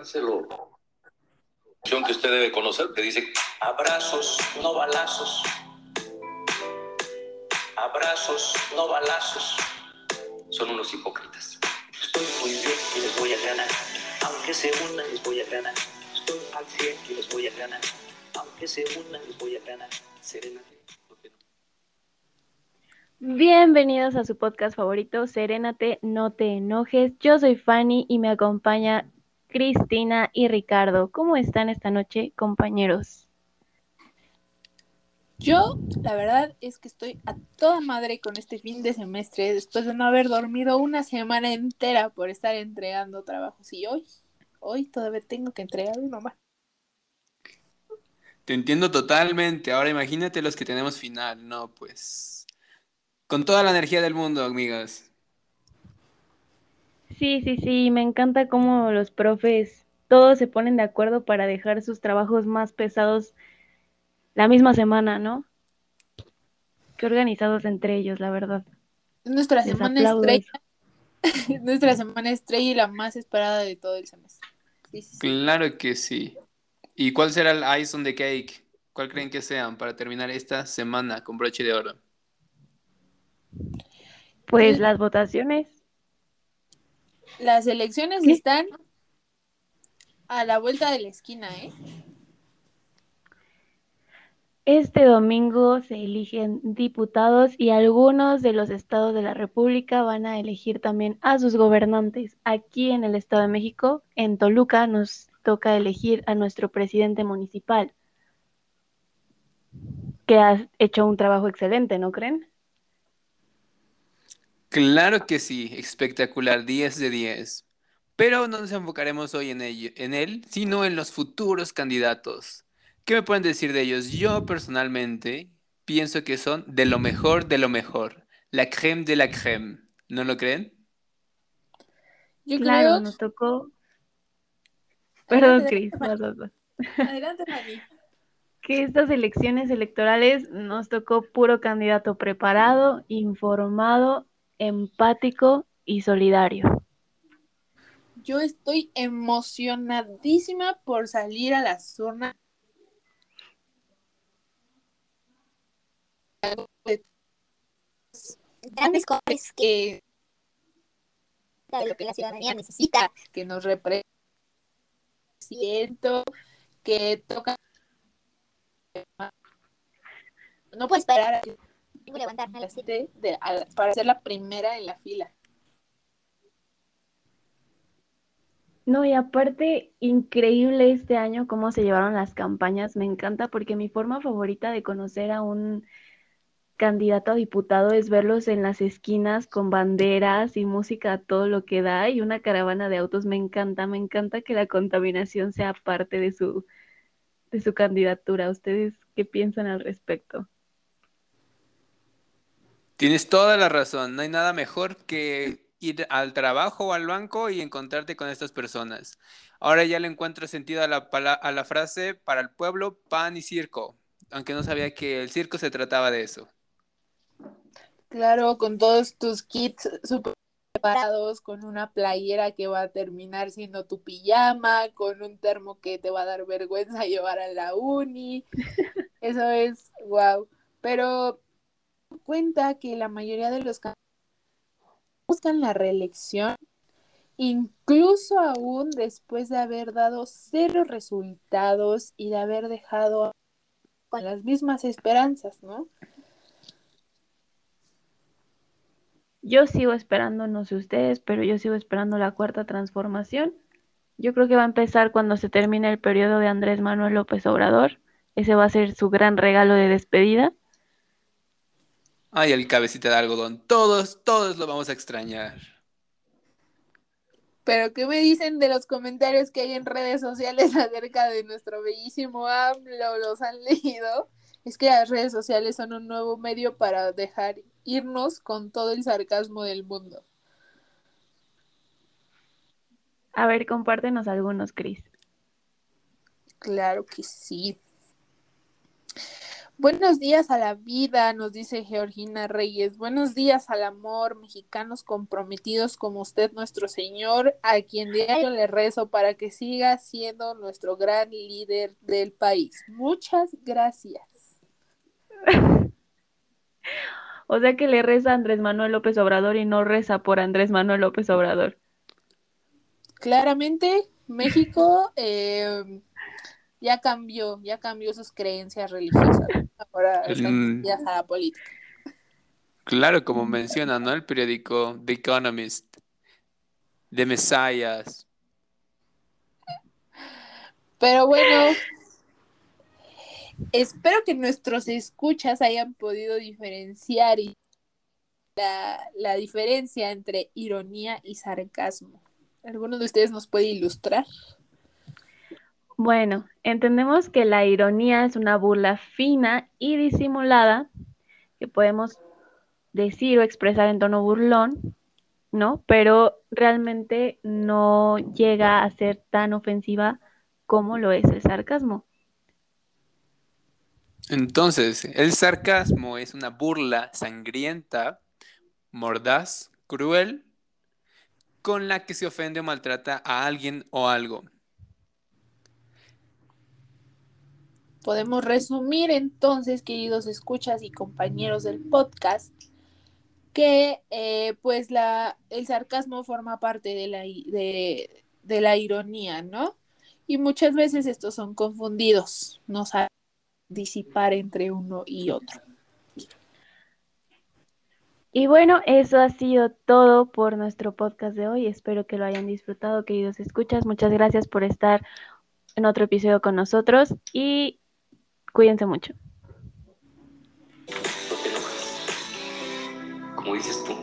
Marcelo, que usted debe conocer, que dice abrazos, no balazos. Abrazos, no balazos. Son unos hipócritas. Estoy muy bien y les voy a ganar. Aunque se unan, les voy a ganar. Estoy al 100 y les voy a ganar. Aunque se unan, les voy a ganar. Serena. Bienvenidos a su podcast favorito, Serénate, no te enojes. Yo soy Fanny y me acompaña Cristina y Ricardo. ¿Cómo están esta noche, compañeros? Yo, la verdad es que estoy a toda madre con este fin de semestre, después de no haber dormido una semana entera por estar entregando trabajos. Y hoy, hoy todavía tengo que entregar uno más. Te entiendo totalmente. Ahora imagínate los que tenemos final. No, pues con toda la energía del mundo, amigas. Sí, sí, sí, me encanta cómo los profes todos se ponen de acuerdo para dejar sus trabajos más pesados la misma semana, ¿no? Qué organizados entre ellos, la verdad. Nuestra semana estrella. Nuestra semana estrella y la más esperada de todo el semestre. Claro que sí. ¿Y cuál será el ice on the cake? ¿Cuál creen que sean para terminar esta semana con broche de oro? Pues las votaciones. Las elecciones están a la vuelta de la esquina, ¿eh? Este domingo se eligen diputados y algunos de los estados de la República van a elegir también a sus gobernantes. Aquí en el Estado de México, en Toluca, nos toca elegir a nuestro presidente municipal, que ha hecho un trabajo excelente, ¿no creen? Claro que sí, espectacular, 10 de 10. Pero no nos enfocaremos hoy en, en él, sino en los futuros candidatos. ¿Qué me pueden decir de ellos? Yo personalmente pienso que son de lo mejor de lo mejor. La creme de la creme. ¿No lo creen? Yo claro, nos tocó. Perdón, Cris. Adelante, Mari. Que estas elecciones electorales nos tocó puro candidato preparado, informado empático y solidario. Yo estoy emocionadísima por salir a la zona. Grandes cosas que lo que la ciudadanía necesita, que nos representa, que toca no puedo esperar a a 7 para ser la primera en la fila. No, y aparte, increíble este año cómo se llevaron las campañas. Me encanta porque mi forma favorita de conocer a un candidato a diputado es verlos en las esquinas con banderas y música todo lo que da y una caravana de autos. Me encanta, me encanta que la contaminación sea parte de su, de su candidatura. ¿Ustedes qué piensan al respecto? Tienes toda la razón. No hay nada mejor que ir al trabajo o al banco y encontrarte con estas personas. Ahora ya le encuentro sentido a la, a la frase para el pueblo, pan y circo, aunque no sabía que el circo se trataba de eso. Claro, con todos tus kits super preparados, con una playera que va a terminar siendo tu pijama, con un termo que te va a dar vergüenza llevar a la uni. Eso es wow. Pero cuenta que la mayoría de los buscan la reelección, incluso aún después de haber dado cero resultados y de haber dejado con las mismas esperanzas, ¿no? Yo sigo esperando, no sé ustedes, pero yo sigo esperando la cuarta transformación. Yo creo que va a empezar cuando se termine el periodo de Andrés Manuel López Obrador. Ese va a ser su gran regalo de despedida. Ay, el cabecita de algodón. Todos, todos lo vamos a extrañar. Pero, ¿qué me dicen de los comentarios que hay en redes sociales acerca de nuestro bellísimo AMLO? ¿Los han leído? Es que las redes sociales son un nuevo medio para dejar irnos con todo el sarcasmo del mundo. A ver, compártenos algunos, Cris. Claro que sí. Buenos días a la vida, nos dice Georgina Reyes. Buenos días al amor, mexicanos comprometidos como usted, nuestro Señor, a quien diario le rezo para que siga siendo nuestro gran líder del país. Muchas gracias. O sea que le reza a Andrés Manuel López Obrador y no reza por Andrés Manuel López Obrador. Claramente, México eh, ya cambió, ya cambió sus creencias religiosas. Ahora están Mm. a la política. Claro, como menciona, ¿no? El periódico The Economist, The Messiahs. Pero bueno, espero que nuestros escuchas hayan podido diferenciar y- la, la diferencia entre ironía y sarcasmo. ¿Alguno de ustedes nos puede ilustrar? Bueno, entendemos que la ironía es una burla fina y disimulada que podemos decir o expresar en tono burlón, ¿no? Pero realmente no llega a ser tan ofensiva como lo es el sarcasmo. Entonces, el sarcasmo es una burla sangrienta, mordaz, cruel, con la que se ofende o maltrata a alguien o algo. Podemos resumir entonces, queridos escuchas y compañeros del podcast, que eh, pues el sarcasmo forma parte de la, de la ironía, ¿no? Y muchas veces estos son confundidos, no saben disipar entre uno y otro. Y bueno, eso ha sido todo por nuestro podcast de hoy. Espero que lo hayan disfrutado, queridos escuchas. Muchas gracias por estar en otro episodio con nosotros y cuídense mucho. No te. Como dices tú.